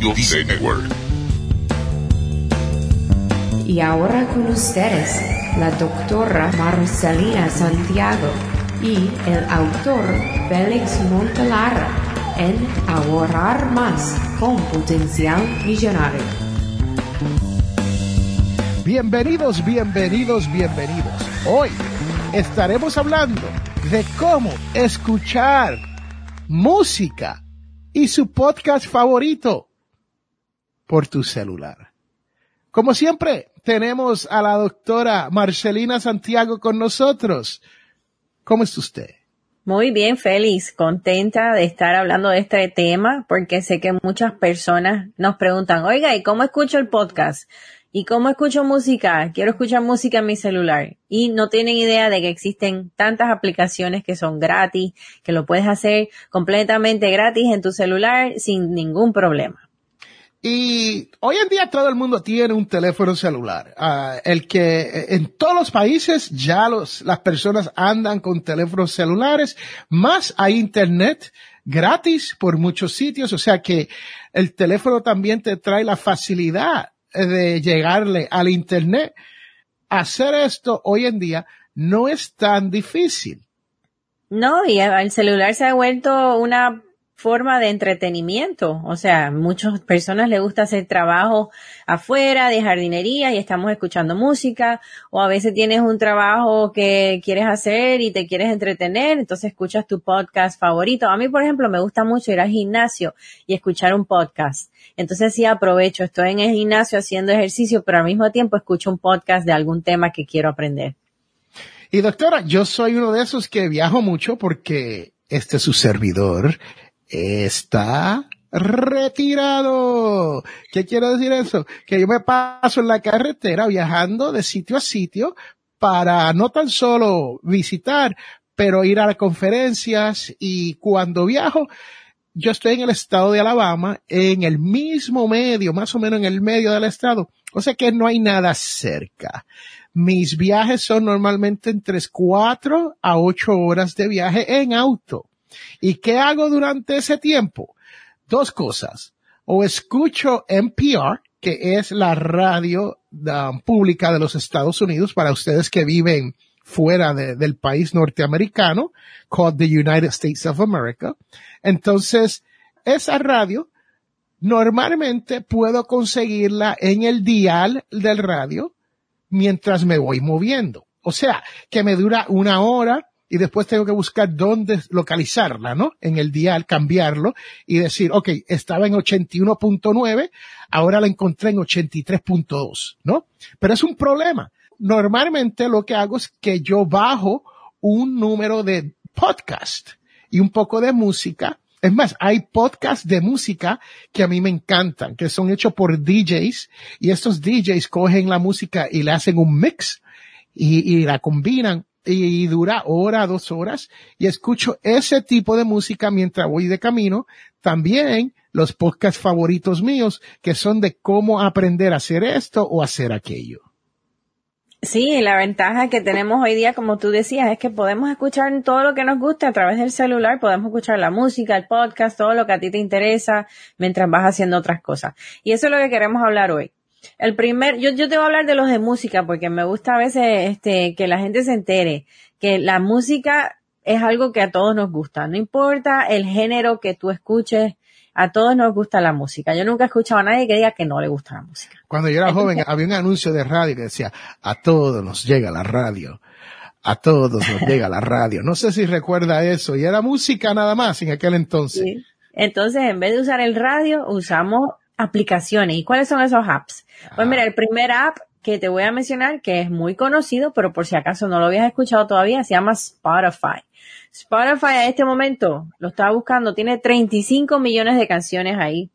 Network. Y ahora con ustedes, la doctora Marcelina Santiago y el autor Félix Montelara en Ahorrar Más con Potencial Millonario. Bienvenidos, bienvenidos, bienvenidos. Hoy estaremos hablando de cómo escuchar música y su podcast favorito por tu celular. Como siempre, tenemos a la doctora Marcelina Santiago con nosotros. ¿Cómo está usted? Muy bien, feliz, contenta de estar hablando de este tema porque sé que muchas personas nos preguntan, oiga, ¿y cómo escucho el podcast? ¿Y cómo escucho música? Quiero escuchar música en mi celular. Y no tienen idea de que existen tantas aplicaciones que son gratis, que lo puedes hacer completamente gratis en tu celular sin ningún problema. Y hoy en día todo el mundo tiene un teléfono celular. Ah, el que en todos los países ya los, las personas andan con teléfonos celulares, más hay internet gratis por muchos sitios. O sea que el teléfono también te trae la facilidad de llegarle al Internet, hacer esto hoy en día no es tan difícil. No, y el celular se ha vuelto una forma de entretenimiento. O sea, muchas personas les gusta hacer trabajo afuera de jardinería y estamos escuchando música. O a veces tienes un trabajo que quieres hacer y te quieres entretener, entonces escuchas tu podcast favorito. A mí, por ejemplo, me gusta mucho ir al gimnasio y escuchar un podcast. Entonces sí aprovecho, estoy en el gimnasio haciendo ejercicio, pero al mismo tiempo escucho un podcast de algún tema que quiero aprender. Y doctora, yo soy uno de esos que viajo mucho porque este es su servidor está retirado. ¿Qué quiero decir eso? Que yo me paso en la carretera viajando de sitio a sitio para no tan solo visitar, pero ir a las conferencias y cuando viajo, yo estoy en el estado de Alabama, en el mismo medio, más o menos en el medio del estado. O sea que no hay nada cerca. Mis viajes son normalmente entre 4 a 8 horas de viaje en auto. ¿Y qué hago durante ese tiempo? Dos cosas. O escucho NPR, que es la radio um, pública de los Estados Unidos para ustedes que viven fuera del país norteamericano, called the United States of America. Entonces, esa radio normalmente puedo conseguirla en el dial del radio mientras me voy moviendo. O sea, que me dura una hora, y después tengo que buscar dónde localizarla, ¿no? En el dial, cambiarlo y decir, ok, estaba en 81.9, ahora la encontré en 83.2, ¿no? Pero es un problema. Normalmente lo que hago es que yo bajo un número de podcast y un poco de música. Es más, hay podcasts de música que a mí me encantan, que son hechos por DJs y estos DJs cogen la música y le hacen un mix y, y la combinan y dura hora, dos horas y escucho ese tipo de música mientras voy de camino. También los podcasts favoritos míos que son de cómo aprender a hacer esto o hacer aquello. Sí, la ventaja que tenemos hoy día, como tú decías, es que podemos escuchar todo lo que nos guste a través del celular, podemos escuchar la música, el podcast, todo lo que a ti te interesa mientras vas haciendo otras cosas. Y eso es lo que queremos hablar hoy. El primer, yo, yo te voy a hablar de los de música porque me gusta a veces este, que la gente se entere que la música es algo que a todos nos gusta. No importa el género que tú escuches, a todos nos gusta la música. Yo nunca he escuchado a nadie que diga que no le gusta la música. Cuando yo era joven había un anuncio de radio que decía, a todos nos llega la radio. A todos nos llega la radio. No sé si recuerda eso. Y era música nada más en aquel entonces. Entonces, en vez de usar el radio, usamos aplicaciones. ¿Y cuáles son esos apps? Pues mira, el primer app que te voy a mencionar, que es muy conocido, pero por si acaso no lo habías escuchado todavía, se llama Spotify. Spotify a este momento, lo estaba buscando, tiene 35 millones de canciones ahí.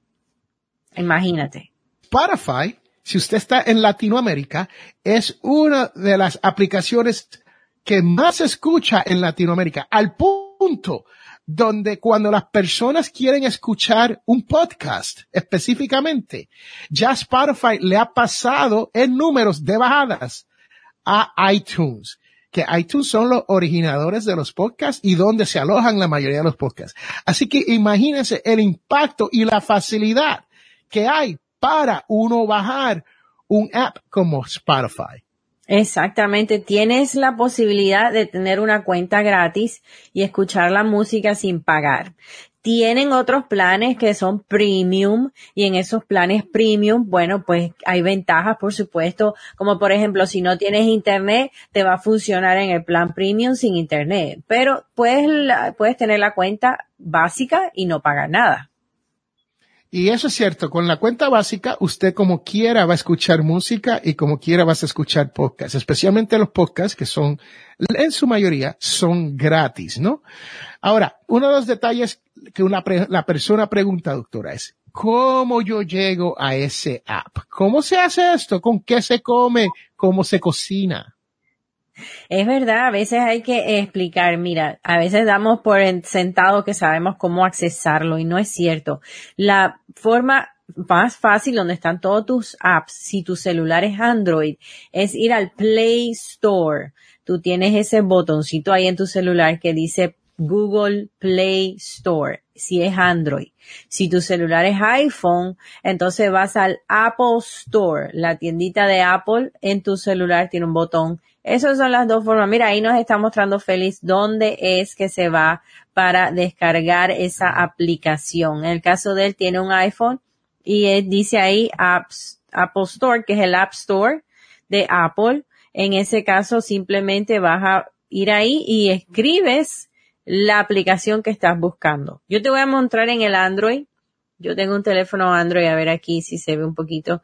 Imagínate. Spotify, si usted está en Latinoamérica, es una de las aplicaciones que más se escucha en Latinoamérica, al punto donde cuando las personas quieren escuchar un podcast específicamente, ya Spotify le ha pasado en números de bajadas a iTunes, que iTunes son los originadores de los podcasts y donde se alojan la mayoría de los podcasts. Así que imagínense el impacto y la facilidad que hay para uno bajar un app como Spotify. Exactamente, tienes la posibilidad de tener una cuenta gratis y escuchar la música sin pagar. Tienen otros planes que son premium y en esos planes premium, bueno, pues hay ventajas, por supuesto, como por ejemplo, si no tienes internet, te va a funcionar en el plan premium sin internet, pero puedes, puedes tener la cuenta básica y no pagar nada. Y eso es cierto, con la cuenta básica, usted como quiera va a escuchar música y como quiera vas a escuchar podcasts, especialmente los podcasts que son, en su mayoría, son gratis, ¿no? Ahora, uno de los detalles que una la persona pregunta, doctora, es, ¿cómo yo llego a ese app? ¿Cómo se hace esto? ¿Con qué se come? ¿Cómo se cocina? Es verdad, a veces hay que explicar, mira, a veces damos por sentado que sabemos cómo accesarlo y no es cierto. La forma más fácil donde están todos tus apps, si tu celular es Android, es ir al Play Store. Tú tienes ese botoncito ahí en tu celular que dice Google Play Store, si es Android. Si tu celular es iPhone, entonces vas al Apple Store, la tiendita de Apple en tu celular tiene un botón esas son las dos formas. Mira, ahí nos está mostrando Félix dónde es que se va para descargar esa aplicación. En el caso de él tiene un iPhone y dice ahí Apps, Apple Store, que es el App Store de Apple. En ese caso simplemente vas a ir ahí y escribes la aplicación que estás buscando. Yo te voy a mostrar en el Android. Yo tengo un teléfono Android, a ver aquí si se ve un poquito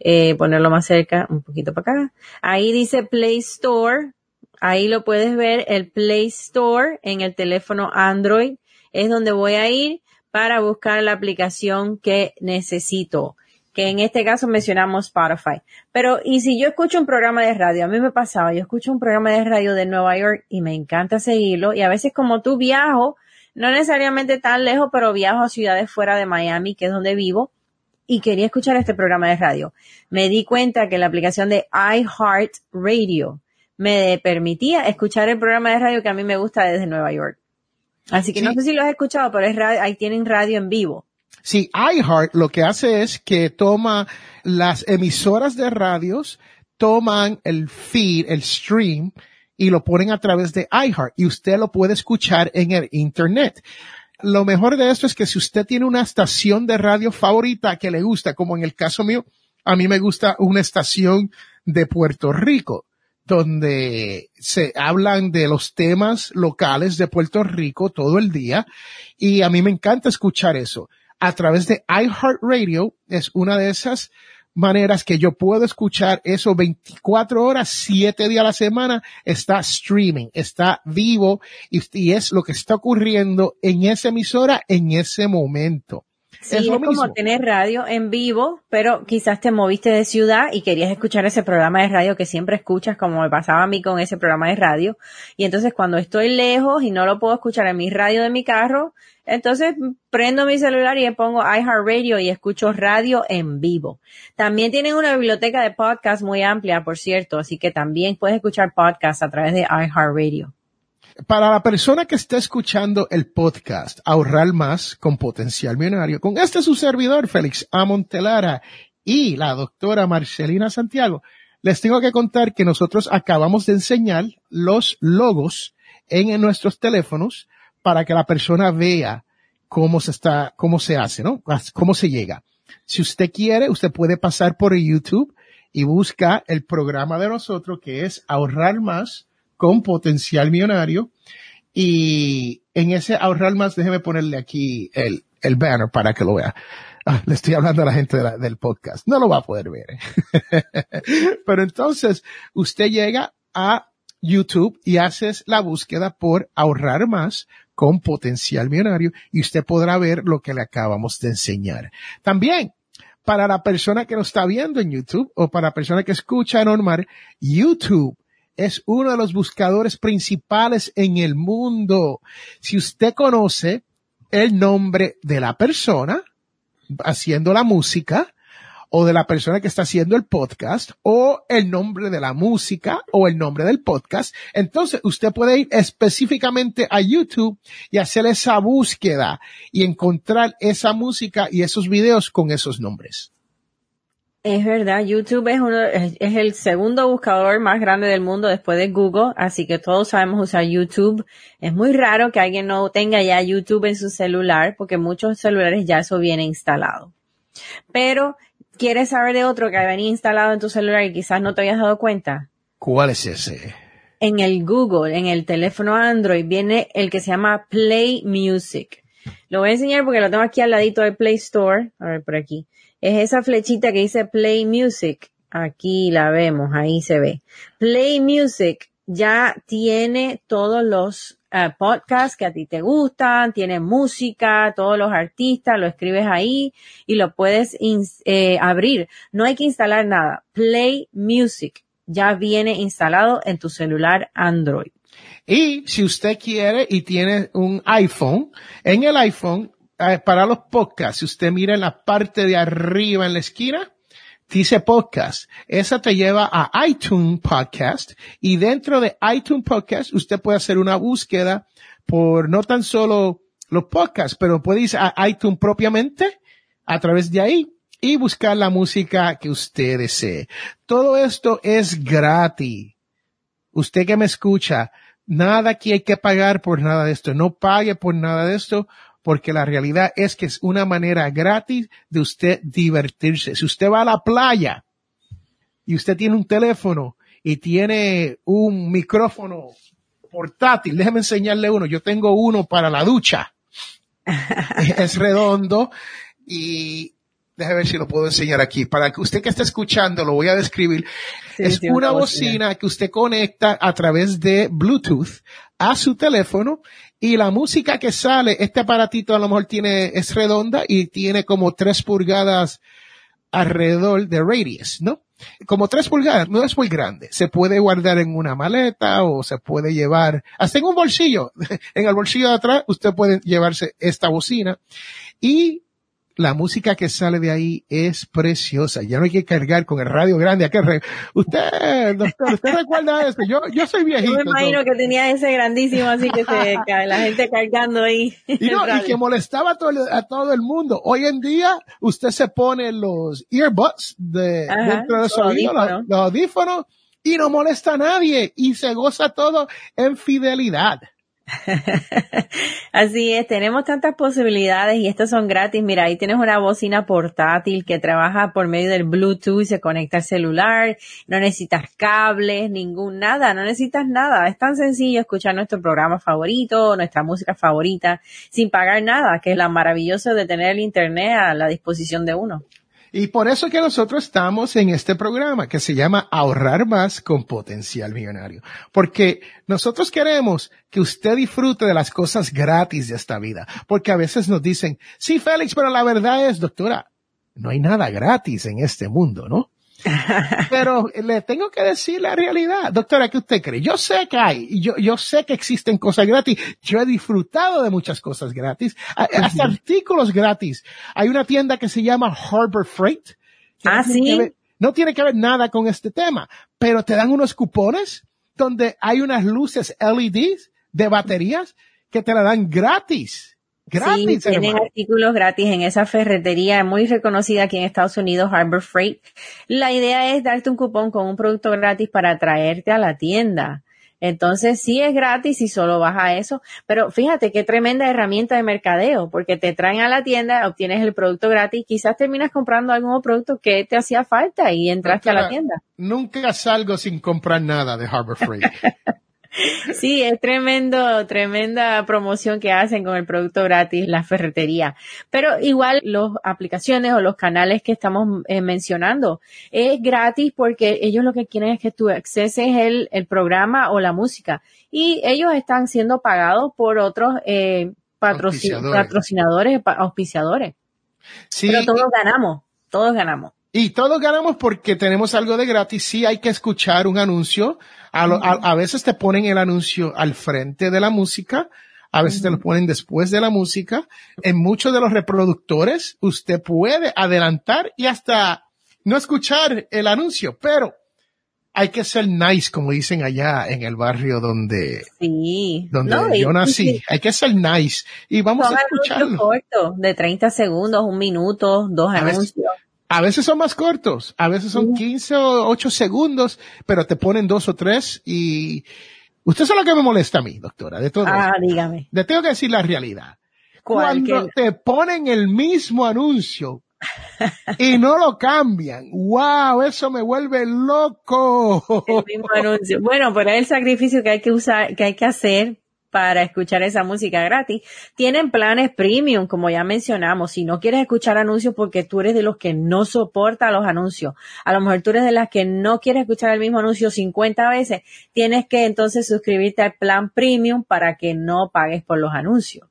eh, ponerlo más cerca, un poquito para acá. Ahí dice Play Store. Ahí lo puedes ver, el Play Store en el teléfono Android. Es donde voy a ir para buscar la aplicación que necesito. Que en este caso mencionamos Spotify. Pero, y si yo escucho un programa de radio, a mí me pasaba, yo escucho un programa de radio de Nueva York y me encanta seguirlo. Y a veces como tú viajo, no necesariamente tan lejos, pero viajo a ciudades fuera de Miami, que es donde vivo y quería escuchar este programa de radio. Me di cuenta que la aplicación de iHeartRadio me permitía escuchar el programa de radio que a mí me gusta desde Nueva York. Así que no sé si lo has escuchado, pero es ahí tienen radio en vivo. Sí, iHeart lo que hace es que toma las emisoras de radios, toman el feed, el stream, y lo ponen a través de iHeart y usted lo puede escuchar en el Internet lo mejor de esto es que si usted tiene una estación de radio favorita que le gusta, como en el caso mío, a mí me gusta una estación de Puerto Rico, donde se hablan de los temas locales de Puerto Rico todo el día. Y a mí me encanta escuchar eso. A través de iHeartRadio es una de esas maneras que yo puedo escuchar eso 24 horas, 7 días a la semana, está streaming, está vivo y, es lo que está ocurriendo en esa emisora en ese momento. Sí, es, como tener radio en vivo, pero quizás te moviste de ciudad y querías escuchar ese programa de radio que siempre escuchas, como me pasaba a mí con ese programa de radio. Y entonces cuando estoy lejos y no lo puedo escuchar en mi radio de mi carro, entonces prendo mi celular y pongo iHeartRadio y escucho radio en vivo. También tienen una biblioteca de podcast muy amplia, por cierto, así que también puedes escuchar podcasts a través de iHeartRadio. Para la persona que está escuchando el podcast, ahorrar más con potencial millonario, con este su servidor, Félix Amontelara y la doctora Marcelina Santiago, les tengo que contar que nosotros acabamos de enseñar los logos en nuestros teléfonos para que la persona vea cómo se está, cómo se hace, ¿no? Cómo se llega. Si usted quiere, usted puede pasar por YouTube y busca el programa de nosotros que es ahorrar más con potencial millonario. Y en ese ahorrar más, déjeme ponerle aquí el, el banner para que lo vea. Ah, le estoy hablando a la gente del podcast. No lo va a poder ver. ¿eh? Pero entonces, usted llega a YouTube y haces la búsqueda por ahorrar más con potencial millonario y usted podrá ver lo que le acabamos de enseñar. También, para la persona que nos está viendo en YouTube o para la persona que escucha normal, YouTube es uno de los buscadores principales en el mundo. Si usted conoce el nombre de la persona haciendo la música, o de la persona que está haciendo el podcast o el nombre de la música o el nombre del podcast. Entonces usted puede ir específicamente a YouTube y hacer esa búsqueda y encontrar esa música y esos videos con esos nombres. Es verdad, YouTube es, uno, es, el segundo buscador más grande del mundo después de Google, así que todos sabemos usar YouTube. Es muy raro que alguien no tenga ya YouTube en su celular, porque muchos celulares ya eso viene instalado. Pero, ¿quieres saber de otro que venía instalado en tu celular y quizás no te habías dado cuenta? ¿Cuál es ese? En el Google, en el teléfono Android, viene el que se llama Play Music. Lo voy a enseñar porque lo tengo aquí al ladito del Play Store. A ver, por aquí es esa flechita que dice Play Music. Aquí la vemos, ahí se ve. Play Music ya tiene todos los uh, podcasts que a ti te gustan, tiene música, todos los artistas, lo escribes ahí y lo puedes eh, abrir. No hay que instalar nada. Play Music ya viene instalado en tu celular Android. Y si usted quiere y tiene un iPhone, en el iPhone eh, para los podcasts, si usted mira en la parte de arriba en la esquina, dice podcast. Esa te lleva a iTunes Podcast y dentro de iTunes Podcast usted puede hacer una búsqueda por no tan solo los podcasts, pero puede ir a iTunes propiamente a través de ahí y buscar la música que usted desee. Todo esto es gratis. Usted que me escucha, nada aquí hay que pagar por nada de esto. No pague por nada de esto porque la realidad es que es una manera gratis de usted divertirse. Si usted va a la playa y usted tiene un teléfono y tiene un micrófono portátil, déjeme enseñarle uno. Yo tengo uno para la ducha. es redondo y déjeme ver si lo puedo enseñar aquí. Para que usted que está escuchando lo voy a describir. es una bocina que usted conecta a través de Bluetooth a su teléfono y la música que sale, este aparatito a lo mejor tiene, es redonda y tiene como tres pulgadas alrededor de radius, ¿no? Como tres pulgadas, no es muy grande. Se puede guardar en una maleta o se puede llevar hasta en un bolsillo. En el bolsillo de atrás usted puede llevarse esta bocina y la música que sale de ahí es preciosa. Ya no hay que cargar con el radio grande. Usted, doctor, usted recuerda esto. Yo, yo soy viejito. Yo me imagino que tenía ese grandísimo así que se, la gente cargando ahí. Y, no, y que molestaba a todo, a todo, el mundo. Hoy en día, usted se pone los earbuds de, dentro de su oído, los audífonos, y no molesta a nadie. Y se goza todo en fidelidad. Así es, tenemos tantas posibilidades y estas son gratis. Mira, ahí tienes una bocina portátil que trabaja por medio del Bluetooth se conecta al celular. No necesitas cables, ningún nada, no necesitas nada. Es tan sencillo escuchar nuestro programa favorito, nuestra música favorita, sin pagar nada, que es la maravilloso de tener el internet a la disposición de uno. Y por eso que nosotros estamos en este programa que se llama Ahorrar más con potencial millonario. Porque nosotros queremos que usted disfrute de las cosas gratis de esta vida. Porque a veces nos dicen, sí, Félix, pero la verdad es, doctora, no hay nada gratis en este mundo, ¿no? Pero le tengo que decir la realidad. Doctora, ¿qué usted cree? Yo sé que hay, yo, yo sé que existen cosas gratis. Yo he disfrutado de muchas cosas gratis, hasta artículos gratis. Hay una tienda que se llama Harbor Freight. Ah, sí. no tiene que ver nada con este tema, pero te dan unos cupones donde hay unas luces LEDs de baterías que te la dan gratis. Gratis, sí, tienen artículos gratis en esa ferretería muy reconocida aquí en Estados Unidos, Harbor Freight. La idea es darte un cupón con un producto gratis para traerte a la tienda. Entonces sí es gratis y solo vas a eso, pero fíjate qué tremenda herramienta de mercadeo, porque te traen a la tienda, obtienes el producto gratis, quizás terminas comprando algún producto que te hacía falta y entraste a la tienda. Nunca salgo sin comprar nada de Harbor Freight. Sí, es tremendo, tremenda promoción que hacen con el producto gratis, la ferretería. Pero igual las aplicaciones o los canales que estamos eh, mencionando es gratis porque ellos lo que quieren es que tú acceses el, el programa o la música y ellos están siendo pagados por otros eh, patrocinadores, auspiciadores. Sí, Pero todos ganamos, todos ganamos. Y todos ganamos porque tenemos algo de gratis. Sí hay que escuchar un anuncio. A, veces te ponen el anuncio al frente de la música. A veces te lo ponen después de la música. En muchos de los reproductores usted puede adelantar y hasta no escuchar el anuncio, pero hay que ser nice, como dicen allá en el barrio donde, sí. donde No, yo nací. Hay que ser nice y vamos Son a escucharlo. de 30 segundos, un minuto, dos A veces- anuncios. A veces son más cortos, a veces son 15 o 8 segundos, pero te ponen dos o tres y usted es lo que me molesta a mí, doctora, de todo. Ah, esto. dígame. Le tengo que decir la realidad. Cuando te ponen el mismo anuncio y no lo cambian, wow, eso me vuelve loco. El mismo anuncio. Bueno, pero es el sacrificio que hay que usar, que hay que hacer para escuchar esa música gratis. Tienen planes premium, como ya mencionamos. Si no quieres escuchar anuncios porque tú eres de los que no soporta los anuncios, a lo mejor tú eres de las que no quieres escuchar el mismo anuncio 50 veces, tienes que entonces suscribirte al plan premium para que no pagues por los anuncios.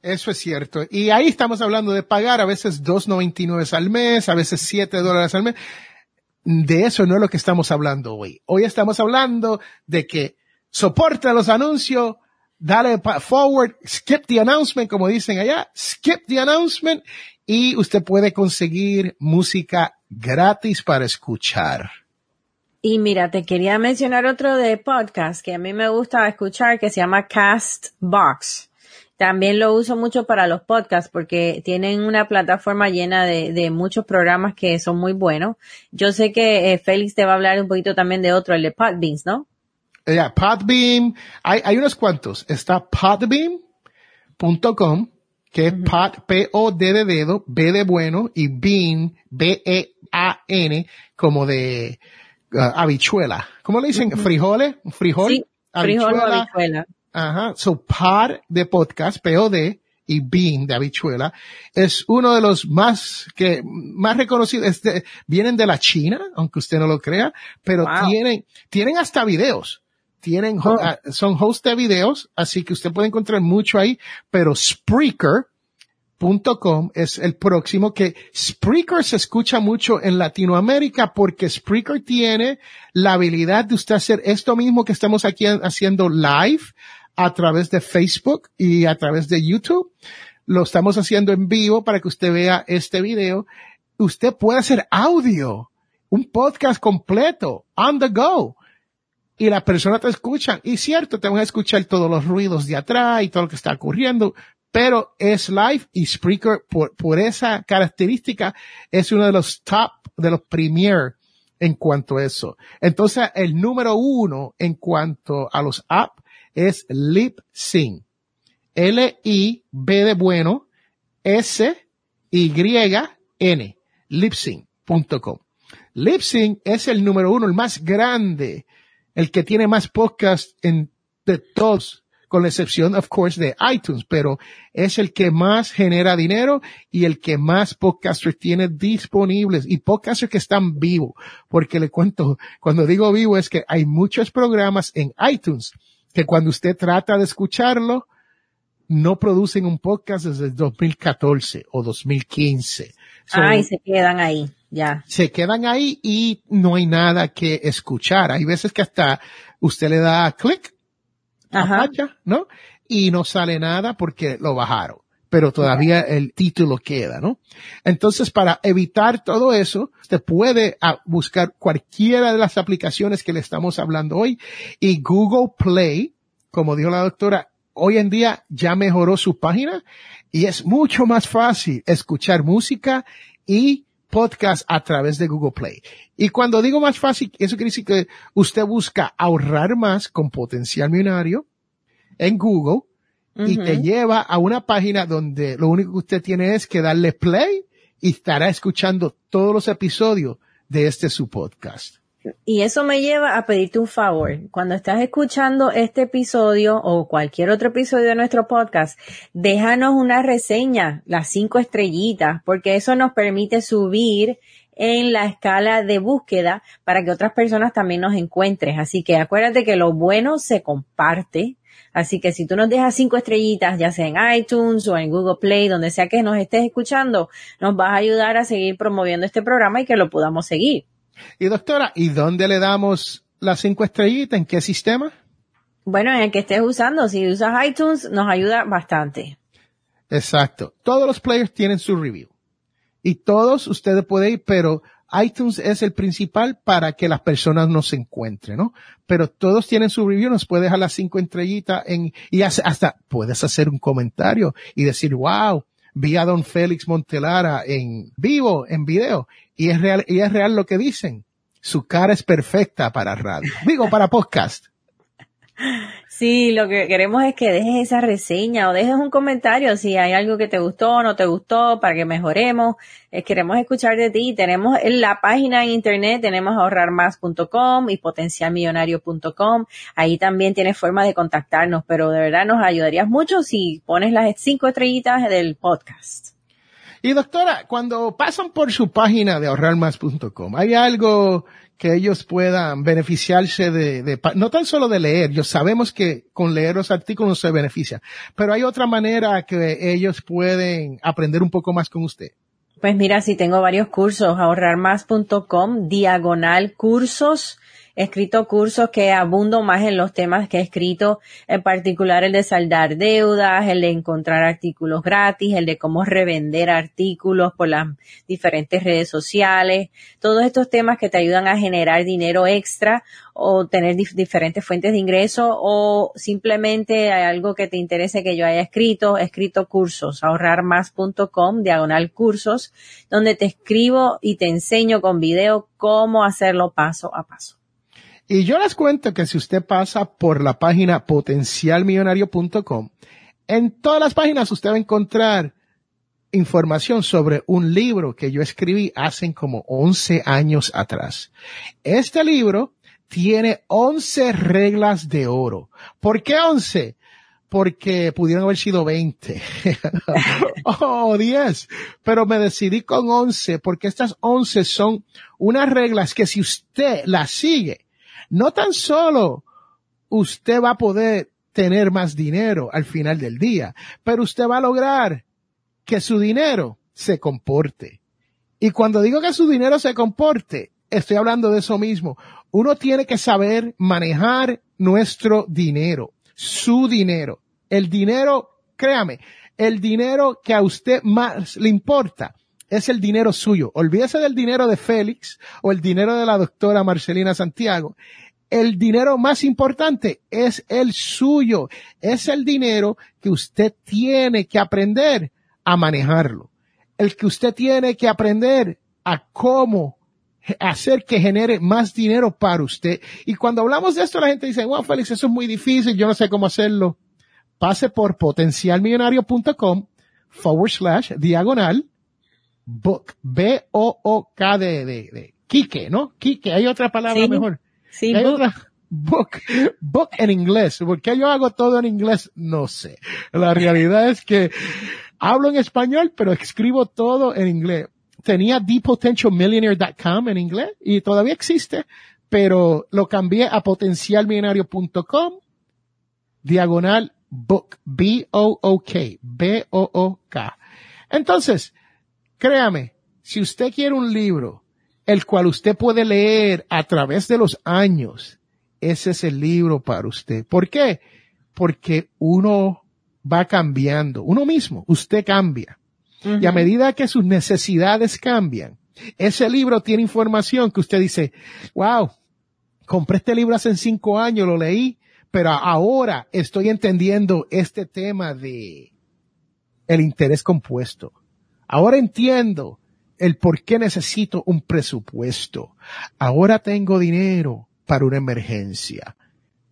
Eso es cierto. Y ahí estamos hablando de pagar a veces 2.99 al mes, a veces 7 dólares al mes. De eso no es lo que estamos hablando hoy. Hoy estamos hablando de que soporta los anuncios, dale forward, skip the announcement, como dicen allá, skip the announcement y usted puede conseguir música gratis para escuchar. Y mira, te quería mencionar otro de podcast que a mí me gusta escuchar que se llama Castbox. También lo uso mucho para los podcasts porque tienen una plataforma llena de, de muchos programas que son muy buenos. Yo sé que eh, Félix te va a hablar un poquito también de otro, el de Podbeans, ¿no? Ya, Podbeam, hay, hay unos cuantos. Está podbeam.com, que es pod, P-O-D de dedo, B de bueno, y bean, B-E-A-N, como de uh, habichuela. ¿Cómo le dicen? ¿Frijoles? ¿Frijol? Sí, frijol o habichuela. Ajá. So, pod de podcast, P-O-D, y bean de habichuela, es uno de los más que, más reconocidos, es de- vienen de la China, aunque usted no lo crea, pero Wow. tienen, tienen hasta videos. Tienen, Oh. son host de videos, así que usted puede encontrar mucho ahí, pero Spreaker.com es el próximo que Spreaker se escucha mucho en Latinoamérica porque Spreaker tiene la habilidad de usted hacer esto mismo que estamos aquí haciendo live a través de Facebook y a través de YouTube. Lo estamos haciendo en vivo para que usted vea este video. Usted puede hacer audio, un podcast completo, on the go y las personas te escuchan. Y cierto, te van a escuchar todos los ruidos de atrás y todo lo que está ocurriendo, pero es live y Spreaker por, por esa característica es uno de los top, de los premier en cuanto a eso. Entonces, el número uno en cuanto a los apps es LipSync. L-I-B de bueno, S-Y-N. Lipsync.com. Lipsync es el número uno, el más grande, el que tiene más podcast en, de todos, con la excepción, of course, de iTunes, pero es el que más genera dinero y el que más podcasters tiene disponibles y podcasters que están vivos, porque le cuento, cuando digo vivo es que hay muchos programas en iTunes que cuando usted trata de escucharlo, no producen un podcast desde el 2014 o 2015. So, Ay, se quedan ahí, ya. se quedan ahí y no hay nada que escuchar. Hay veces que hasta usted le da clic ¿no? Y no sale nada porque lo bajaron. Pero todavía el título queda, ¿no? Entonces, para evitar todo eso, usted puede ah, buscar cualquiera de las aplicaciones que le estamos hablando hoy y Google Play, como dijo la doctora, hoy en día ya mejoró su página y es mucho más fácil escuchar música y podcast a través de Google Play. Y cuando digo más fácil, eso quiere decir que usted busca ahorrar más con potencial millonario en Google y te lleva a una página donde lo único que usted tiene es que darle play y estará escuchando todos los episodios de este su podcast. Y eso me lleva a pedirte un favor. Cuando estás escuchando este episodio o cualquier otro episodio de nuestro podcast, déjanos una reseña, las cinco estrellitas, porque eso nos permite subir en la escala de búsqueda para que otras personas también nos encuentres. Así que acuérdate que lo bueno se comparte. Así que si tú nos dejas cinco estrellitas, ya sea en iTunes o en Google Play, donde sea que nos estés escuchando, nos vas a ayudar a seguir promoviendo este programa y que lo podamos seguir. Y doctora, ¿y dónde le damos las cinco estrellitas? ¿En qué sistema? Bueno, en el que estés usando, si usas iTunes, nos ayuda bastante. Exacto. Todos los players tienen su review. Y todos ustedes pueden ir, pero iTunes es el principal para que las personas nos encuentren, ¿no? Pero todos tienen su review, nos puedes dejar las cinco estrellitas en, y hasta puedes hacer un comentario y decir, wow, vi a don Félix Montelara en vivo, en video, y es real, y es real lo que dicen. Su cara es perfecta para radio. Digo, para podcast. Sí, lo que queremos es que dejes esa reseña o dejes un comentario si hay algo que te gustó o no te gustó para que mejoremos. Eh, queremos escuchar de ti. Tenemos en la página en internet, tenemos ahorrarmás.com y potencialmillonario.com. Ahí también tienes forma de contactarnos, pero de verdad nos ayudarías mucho si pones las cinco estrellitas del podcast. Y doctora, cuando pasan por su página de ahorrarmás.com, ¿hay algo que ellos puedan beneficiarse de, no tan solo de leer, yo sabemos que con leer los artículos se beneficia, pero hay otra manera que ellos pueden aprender un poco más con usted. Pues mira, si tengo varios cursos, ahorrarmás.com, diagonal cursos, He escrito cursos que abundo más en los temas que he escrito, en particular el de saldar deudas, el de encontrar artículos gratis, el de cómo revender artículos por las diferentes redes sociales, todos estos temas que te ayudan a generar dinero extra o tener diferentes fuentes de ingreso o simplemente hay algo que te interese que yo haya escrito, he escrito cursos, ahorrarmás.com, diagonal cursos, donde te escribo y te enseño con video cómo hacerlo paso a paso. Y yo les cuento que si usted pasa por la página potencialmillonario.com, en todas las páginas usted va a encontrar información sobre un libro que yo escribí hace como 11 años atrás. Este libro tiene 11 reglas de oro. ¿Por qué 11? Porque pudieron haber sido 20 o 10, pero me decidí con 11 porque estas 11 son unas reglas que si usted las sigue, no tan solo usted va a poder tener más dinero al final del día, pero usted va a lograr que su dinero se comporte. Y cuando digo que su dinero se comporte, estoy hablando de eso mismo. Uno tiene que saber manejar nuestro dinero, su dinero. El dinero, créame, el dinero que a usted más le importa es el dinero suyo. Olvídese del dinero de Félix o el dinero de la doctora Marcelina Santiago. El dinero más importante es el suyo. Es el dinero que usted tiene que aprender a manejarlo. El que usted tiene que aprender a cómo hacer que genere más dinero para usted. Y cuando hablamos de esto, la gente dice, wow, Félix, eso es muy difícil, yo no sé cómo hacerlo. Pase por potencialmillonario.com forward slash diagonal book, B-O-O-K de, de, de, Quique, ¿no? Quique, hay otra palabra mejor. Sí, hay book. Otra, book, book en inglés. ¿Por qué yo hago todo en inglés? No sé. La realidad es que hablo en español, pero escribo todo en inglés. Tenía thepotentialmillionaire.com en inglés y todavía existe, pero lo cambié a potencialmillonario.com diagonal book, B-O-O-K, B-O-O-K. Entonces, Créame, si usted quiere un libro, el cual usted puede leer a través de los años, ese es el libro para usted. ¿Por qué? Porque uno va cambiando, uno mismo, usted cambia. Y a medida que sus necesidades cambian, ese libro tiene información que usted dice, wow, compré este libro hace cinco años, lo leí, pero ahora estoy entendiendo este tema de el interés compuesto. Ahora entiendo el por qué necesito un presupuesto. Ahora tengo dinero para una emergencia.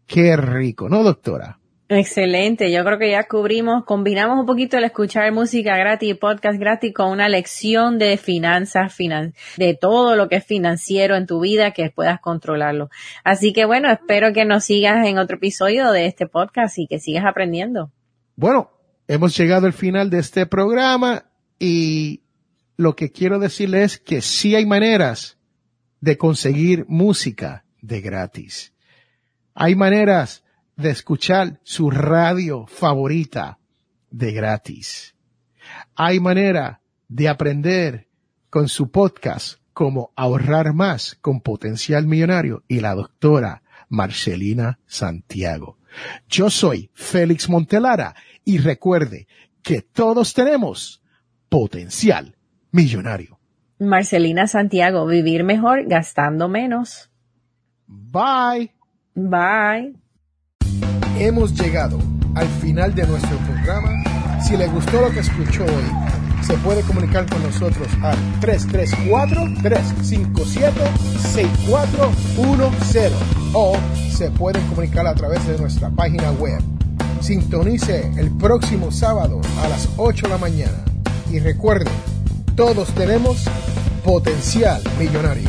Qué rico, ¿no, doctora? Excelente, yo creo que ya cubrimos, combinamos un poquito el escuchar música gratis y podcast gratis con una lección de finanzas, finan de todo lo que es financiero en tu vida, que puedas controlarlo. Así que bueno, espero que nos sigas en otro episodio de este podcast y que sigas aprendiendo. Bueno, hemos llegado al final de este programa y lo que quiero decirle es que sí hay maneras de conseguir música de gratis. Hay maneras de escuchar su radio favorita de gratis. Hay manera de aprender con su podcast como ahorrar más con potencial millonario y la doctora Marcelina Santiago. Yo soy Félix Montelara y recuerde que todos tenemos potencial millonario. Marcelina Santiago, vivir mejor gastando menos. Bye. Bye. Hemos llegado al final de nuestro programa. Si le gustó lo que escuchó hoy, se puede comunicar con nosotros al 334-357-6410 o se pueden comunicar a través de nuestra página web. Sintonice el próximo sábado a las 8 de la mañana y recuerde, todos tenemos potencial millonario.